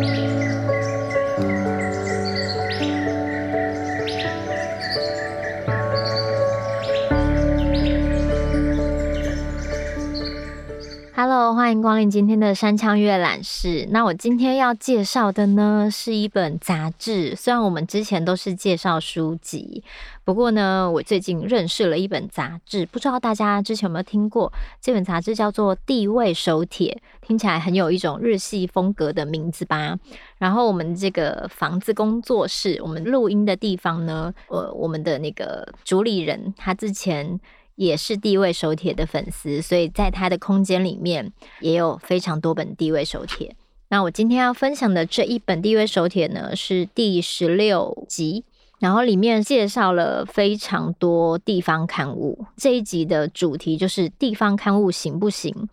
Thank you. 欢迎光临今天的山枪阅览室。那我今天要介绍的呢，是一本杂志。虽然我们之前都是介绍书籍，不过呢，我最近认识了一本杂志，不知道大家之前有没有听过？这本杂志叫做《地位手帖》，听起来很有一种日系风格的名字吧。然后我们这个房子工作室，我们录音的地方呢，呃，我们的那个主理人，他之前。也是地位手帖的粉丝，所以在他的空间里面也有非常多本地位手帖。那我今天要分享的这一本地位手帖呢，是第十六集，然后里面介绍了非常多地方刊物。这一集的主题就是地方刊物行不行？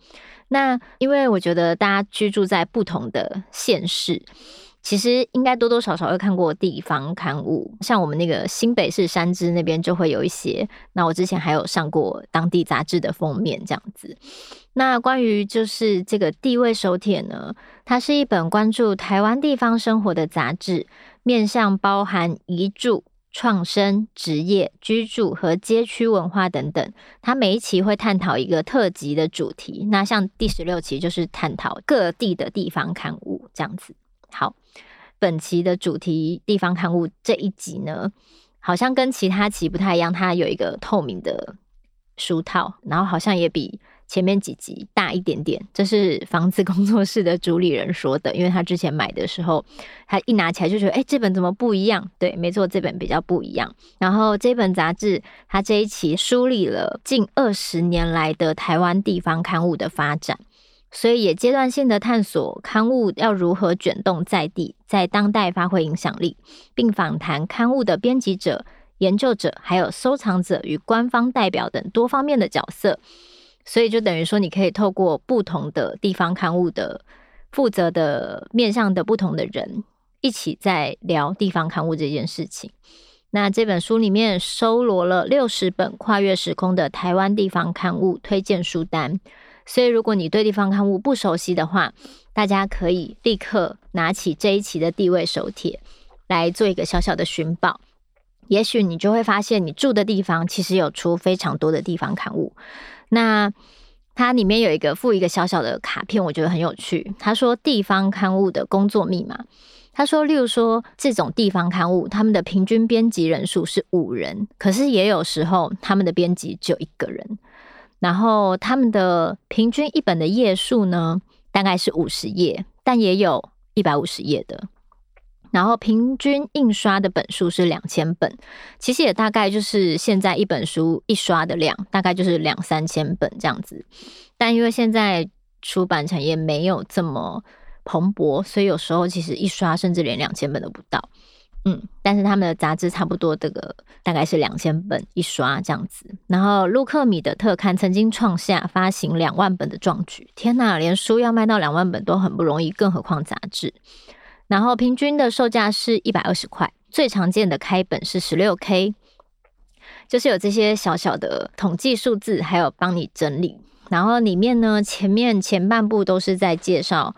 那因为我觉得大家居住在不同的县市。其实应该多多少少会看过地方刊物，像我们那个新北市三芝那边就会有一些。那我之前还有上过当地杂志的封面这样子。那关于就是这个地位手帖呢，它是一本关注台湾地方生活的杂志，面向包含移住、创生、职业、居住和街区文化等等。它每一期会探讨一个特辑的主题。那像第十六期就是探讨各地的地方刊物这样子。好，本期的主题地方刊物这一集呢，好像跟其他期不太一样，它有一个透明的书套，然后好像也比前面几集大一点点。这是房子工作室的主理人说的，因为他之前买的时候，他一拿起来就觉得，哎，这本怎么不一样？对，没错，这本比较不一样。然后这本杂志，它这一期梳理了近二十年来的台湾地方刊物的发展。所以也阶段性的探索刊物要如何卷动在地，在当代发挥影响力，并访谈刊物的编辑者、研究者，还有收藏者与官方代表等多方面的角色。所以就等于说，你可以透过不同的地方刊物的负责的面向的不同的人，一起在聊地方刊物这件事情。那这本书里面收罗了六十本跨越时空的台湾地方刊物推荐书单。所以，如果你对地方刊物不熟悉的话，大家可以立刻拿起这一期的地位手帖来做一个小小的寻宝。也许你就会发现，你住的地方其实有出非常多的地方刊物。那它里面有一个附一个小小的卡片，我觉得很有趣。他说，地方刊物的工作密码。他说，例如说这种地方刊物，他们的平均编辑人数是五人，可是也有时候他们的编辑只有一个人。然后他们的平均一本的页数呢，大概是五十页，但也有一百五十页的。然后平均印刷的本数是两千本，其实也大概就是现在一本书一刷的量，大概就是两三千本这样子。但因为现在出版产业没有这么蓬勃，所以有时候其实一刷甚至连两千本都不到。嗯，但是他们的杂志差不多这个大概是两千本一刷这样子。然后陆克米的特刊曾经创下发行两万本的壮举，天哪，连书要卖到两万本都很不容易，更何况杂志。然后平均的售价是一百二十块，最常见的开本是十六 K，就是有这些小小的统计数字，还有帮你整理。然后里面呢，前面前半部都是在介绍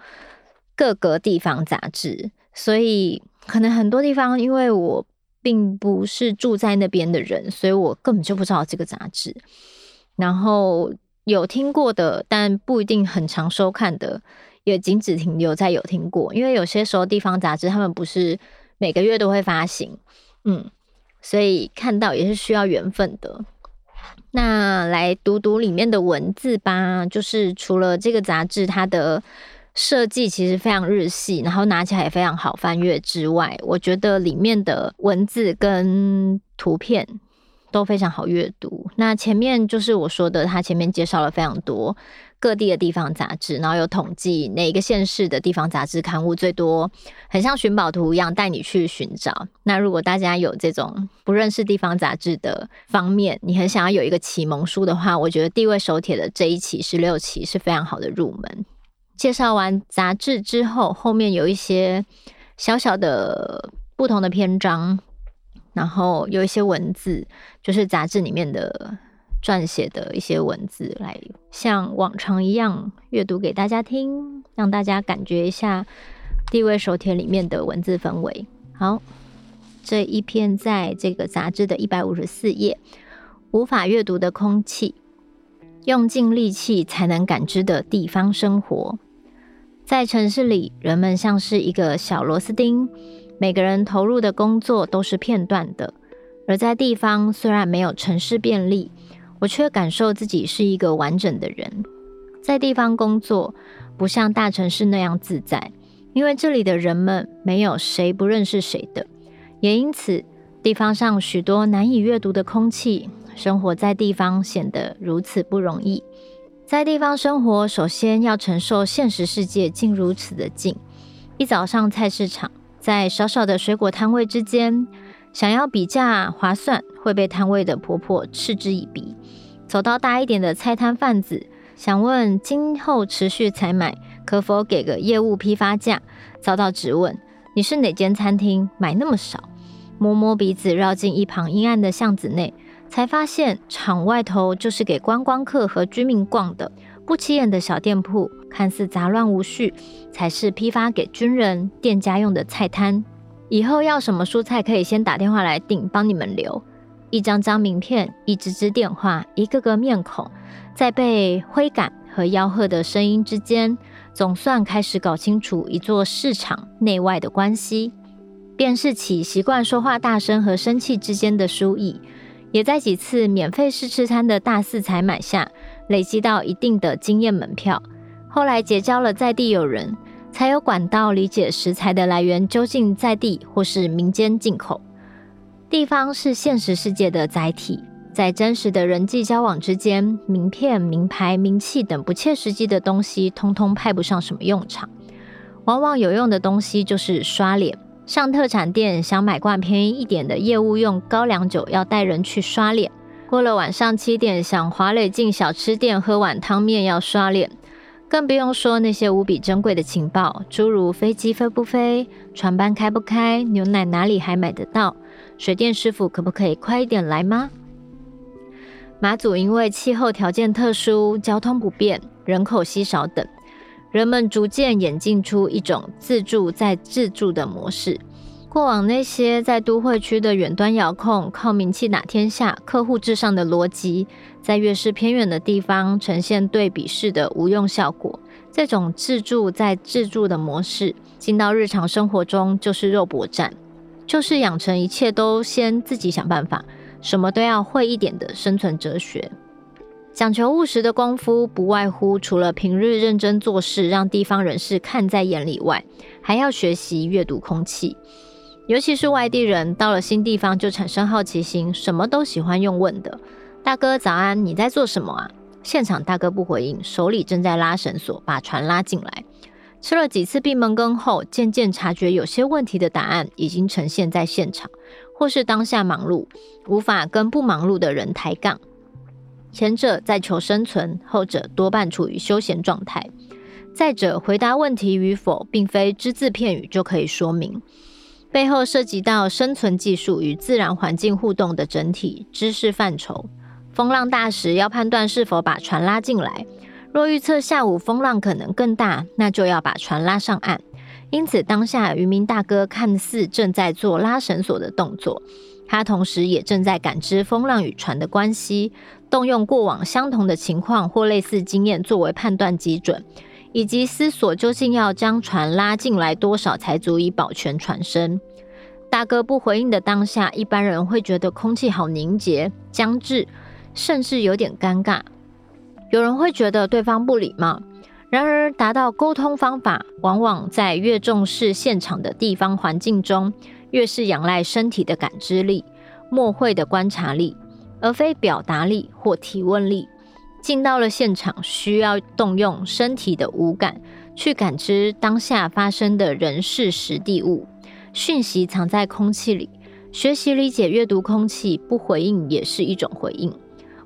各个地方杂志，所以。可能很多地方，因为我并不是住在那边的人，所以我根本就不知道这个杂志。然后有听过的，但不一定很常收看的，也仅止停留在有听过。因为有些时候地方杂志他们不是每个月都会发行，嗯，所以看到也是需要缘分的。那来读读里面的文字吧，就是除了这个杂志，它的。设计其实非常日系，然后拿起来也非常好翻阅之外，我觉得里面的文字跟图片都非常好阅读。那前面就是我说的，他前面介绍了非常多各地的地方杂志，然后有统计哪个县市的地方杂志刊物最多，很像寻宝图一样带你去寻找。那如果大家有这种不认识地方杂志的方面，你很想要有一个启蒙书的话，我觉得地位手帖的这一期十六期是非常好的入门。介绍完杂志之后，后面有一些小小的不同的篇章，然后有一些文字，就是杂志里面的撰写的一些文字，来像往常一样阅读给大家听，让大家感觉一下地位手帖里面的文字氛围。好，这一篇在这个杂志的一百五十四页，无法阅读的空气，用尽力气才能感知的地方生活。在城市里，人们像是一个小螺丝钉，每个人投入的工作都是片段的；而在地方，虽然没有城市便利，我却感受自己是一个完整的人。在地方工作，不像大城市那样自在。因为这里的人们没有谁不认识谁的，也因此地方上许多难以阅读的空气，生活在地方显得如此不容易。在地方生活，首先要承受现实世界竟如此的近。一早上菜市场，在少少的水果摊位之间，想要比价划算，会被摊位的婆婆嗤之以鼻。走到大一点的菜摊贩子，想问今后持续采买。可否给个业务批发价？遭到质问：“你是哪间餐厅买那么少？”摸摸鼻子，绕进一旁阴暗的巷子内，才发现场外头就是给观光客和居民逛的。不起眼的小店铺，看似杂乱无序，才是批发给军人、店家用的菜摊。以后要什么蔬菜，可以先打电话来订，帮你们留。一张张名片，一支支电话，一个个面孔，在被挥赶和吆喝的声音之间。总算开始搞清楚一座市场内外的关系，辨识起习惯说话大声和生气之间的疏异，也在几次免费试吃餐的大肆采买下，累积到一定的经验门票。后来结交了在地友人，才有管道理解食材的来源究竟在地或是民间进口。地方是现实世界的载体。在真实的人际交往之间，名片、名牌、名气等不切实际的东西，通通派不上什么用场。往往有用的东西就是刷脸。上特产店想买罐便宜一点的业务用高粱酒，要带人去刷脸。过了晚上七点，想华磊进小吃店喝碗汤面，要刷脸。更不用说那些无比珍贵的情报，诸如飞机飞不飞、船班开不开、牛奶哪里还买得到、水电师傅可不可以快一点来吗？马祖因为气候条件特殊、交通不便、人口稀少等，人们逐渐演进出一种自助再自助的模式。过往那些在都会区的远端遥控、靠名气打天下、客户至上的逻辑，在越是偏远的地方呈现对比式的无用效果。这种自助再自助的模式，进到日常生活中就是肉搏战，就是养成一切都先自己想办法。什么都要会一点的生存哲学，讲求务实的功夫，不外乎除了平日认真做事，让地方人士看在眼里外，还要学习阅读空气。尤其是外地人到了新地方就产生好奇心，什么都喜欢用问的。大哥早安，你在做什么啊？现场大哥不回应，手里正在拉绳索，把船拉进来。吃了几次闭门羹后，渐渐察觉有些问题的答案已经呈现在现场。或是当下忙碌，无法跟不忙碌的人抬杠。前者在求生存，后者多半处于休闲状态。再者，回答问题与否，并非只字片语就可以说明，背后涉及到生存技术与自然环境互动的整体知识范畴。风浪大时，要判断是否把船拉进来。若预测下午风浪可能更大，那就要把船拉上岸。因此，当下渔民大哥看似正在做拉绳索的动作，他同时也正在感知风浪与船的关系，动用过往相同的情况或类似经验作为判断基准，以及思索究竟要将船拉进来多少才足以保全船身。大哥不回应的当下，一般人会觉得空气好凝结、僵滞，甚至有点尴尬。有人会觉得对方不礼貌。然而，达到沟通方法，往往在越重视现场的地方环境中，越是仰赖身体的感知力、默会的观察力，而非表达力或提问力。进到了现场，需要动用身体的五感，去感知当下发生的人事实地物。讯息藏在空气里，学习理解阅读空气，不回应也是一种回应。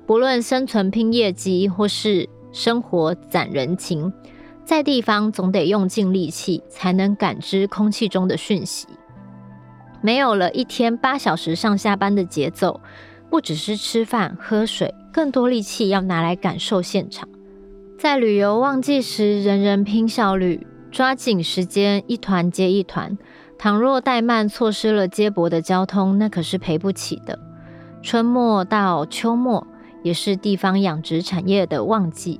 不论生存拼业绩，或是生活攒人情，在地方总得用尽力气，才能感知空气中的讯息。没有了一天八小时上下班的节奏，不只是吃饭喝水，更多力气要拿来感受现场。在旅游旺季时，人人拼效率，抓紧时间，一团接一团。倘若怠慢，错失了接驳的交通，那可是赔不起的。春末到秋末，也是地方养殖产业的旺季。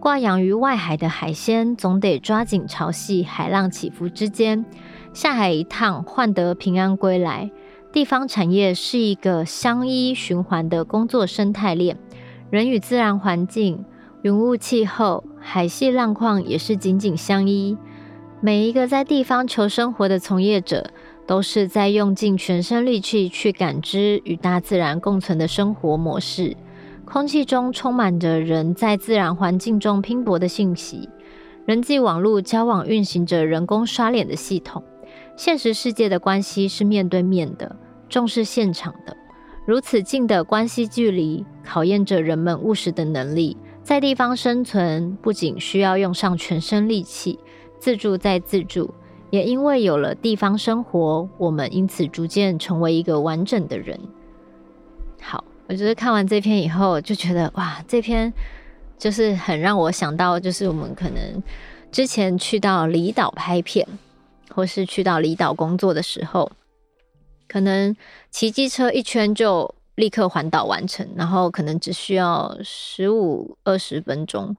挂养于外海的海鲜，总得抓紧潮汐、海浪起伏之间，下海一趟，换得平安归来。地方产业是一个相依循环的工作生态链，人与自然环境、云雾气候、海系浪况也是紧紧相依。每一个在地方求生活的从业者，都是在用尽全身力气去感知与大自然共存的生活模式。空气中充满着人在自然环境中拼搏的信息，人际网络交往运行着人工刷脸的系统。现实世界的关系是面对面的，重视现场的。如此近的关系距离，考验着人们务实的能力。在地方生存，不仅需要用上全身力气。自助再自助，也因为有了地方生活，我们因此逐渐成为一个完整的人。好，我觉得看完这篇以后，就觉得哇，这篇就是很让我想到，就是我们可能之前去到离岛拍片，或是去到离岛工作的时候，可能骑机车一圈就立刻环岛完成，然后可能只需要十五二十分钟，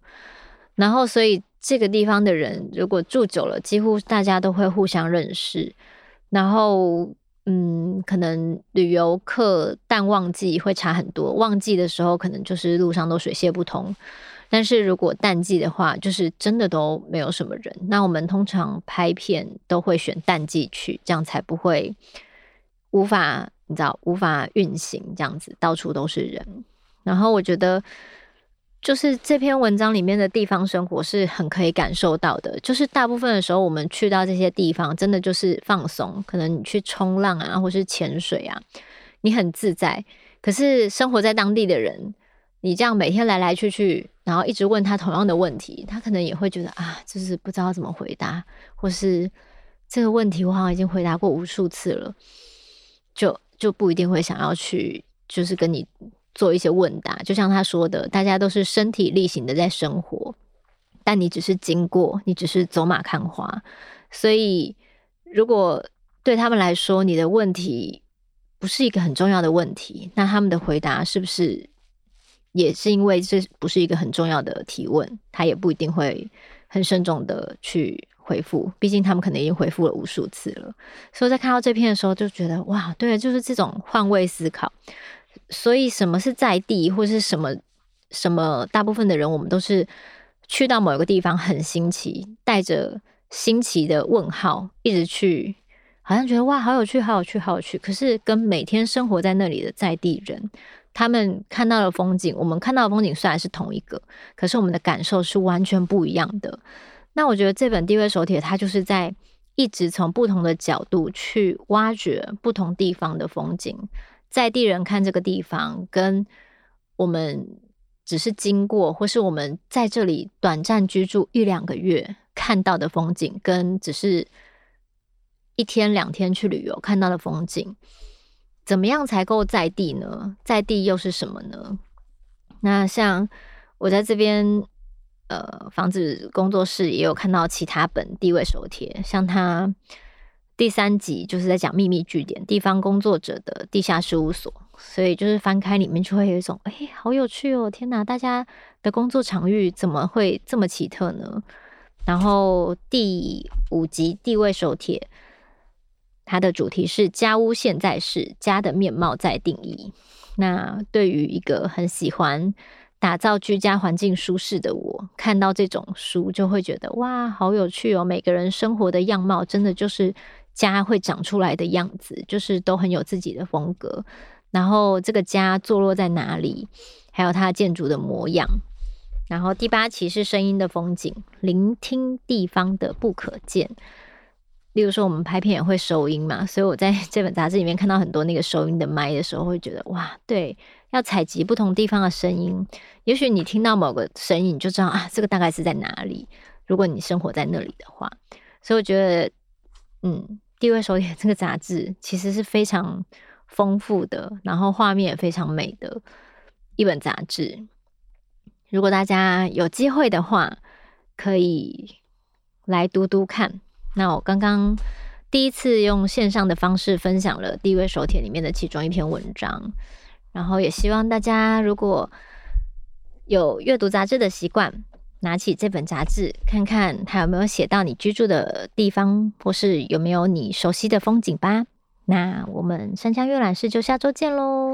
然后所以。这个地方的人如果住久了，几乎大家都会互相认识。然后，嗯，可能旅游客淡旺季会差很多，旺季的时候可能就是路上都水泄不通。但是如果淡季的话，就是真的都没有什么人。那我们通常拍片都会选淡季去，这样才不会无法，你知道，无法运行这样子，到处都是人。然后我觉得。就是这篇文章里面的地方生活是很可以感受到的。就是大部分的时候，我们去到这些地方，真的就是放松。可能你去冲浪啊，或是潜水啊，你很自在。可是生活在当地的人，你这样每天来来去去，然后一直问他同样的问题，他可能也会觉得啊，就是不知道怎么回答，或是这个问题我好像已经回答过无数次了，就就不一定会想要去，就是跟你。做一些问答，就像他说的，大家都是身体力行的在生活，但你只是经过，你只是走马看花。所以，如果对他们来说，你的问题不是一个很重要的问题，那他们的回答是不是也是因为这不是一个很重要的提问？他也不一定会很慎重的去回复，毕竟他们可能已经回复了无数次了。所以在看到这篇的时候，就觉得哇，对，就是这种换位思考。所以，什么是在地，或是什么什么？大部分的人，我们都是去到某一个地方很新奇，带着新奇的问号，一直去，好像觉得哇，好有趣，好有趣，好有趣。可是，跟每天生活在那里的在地人，他们看到的风景，我们看到的风景虽然是同一个，可是我们的感受是完全不一样的。那我觉得这本地味手帖，它就是在一直从不同的角度去挖掘不同地方的风景。在地人看这个地方，跟我们只是经过，或是我们在这里短暂居住一两个月看到的风景，跟只是一天两天去旅游看到的风景，怎么样才够在地呢？在地又是什么呢？那像我在这边，呃，房子工作室也有看到其他本地位手帖，像他。第三集就是在讲秘密据点，地方工作者的地下事务所，所以就是翻开里面就会有一种，哎，好有趣哦！天哪，大家的工作场域怎么会这么奇特呢？然后第五集地位手帖，它的主题是家屋现在是家的面貌在定义。那对于一个很喜欢打造居家环境舒适的我，看到这种书就会觉得哇，好有趣哦！每个人生活的样貌真的就是。家会长出来的样子，就是都很有自己的风格。然后这个家坐落在哪里，还有它建筑的模样。然后第八期是声音的风景，聆听地方的不可见。例如说，我们拍片也会收音嘛，所以我在 这本杂志里面看到很多那个收音的麦的时候，会觉得哇，对，要采集不同地方的声音。也许你听到某个声音，你就知道啊，这个大概是在哪里。如果你生活在那里的话，所以我觉得，嗯。地位手帖 这个杂志其实是非常丰富的，然后画面也非常美的一本杂志。如果大家有机会的话，可以来读读看。那我刚刚第一次用线上的方式分享了《地位手帖》里面的其中一篇文章，然后也希望大家如果有阅读杂志的习惯，拿起这本杂志看看它有没有写到你居住的地方，或是有没有你熟悉的风景吧。那我们山江阅览室就下周见喽。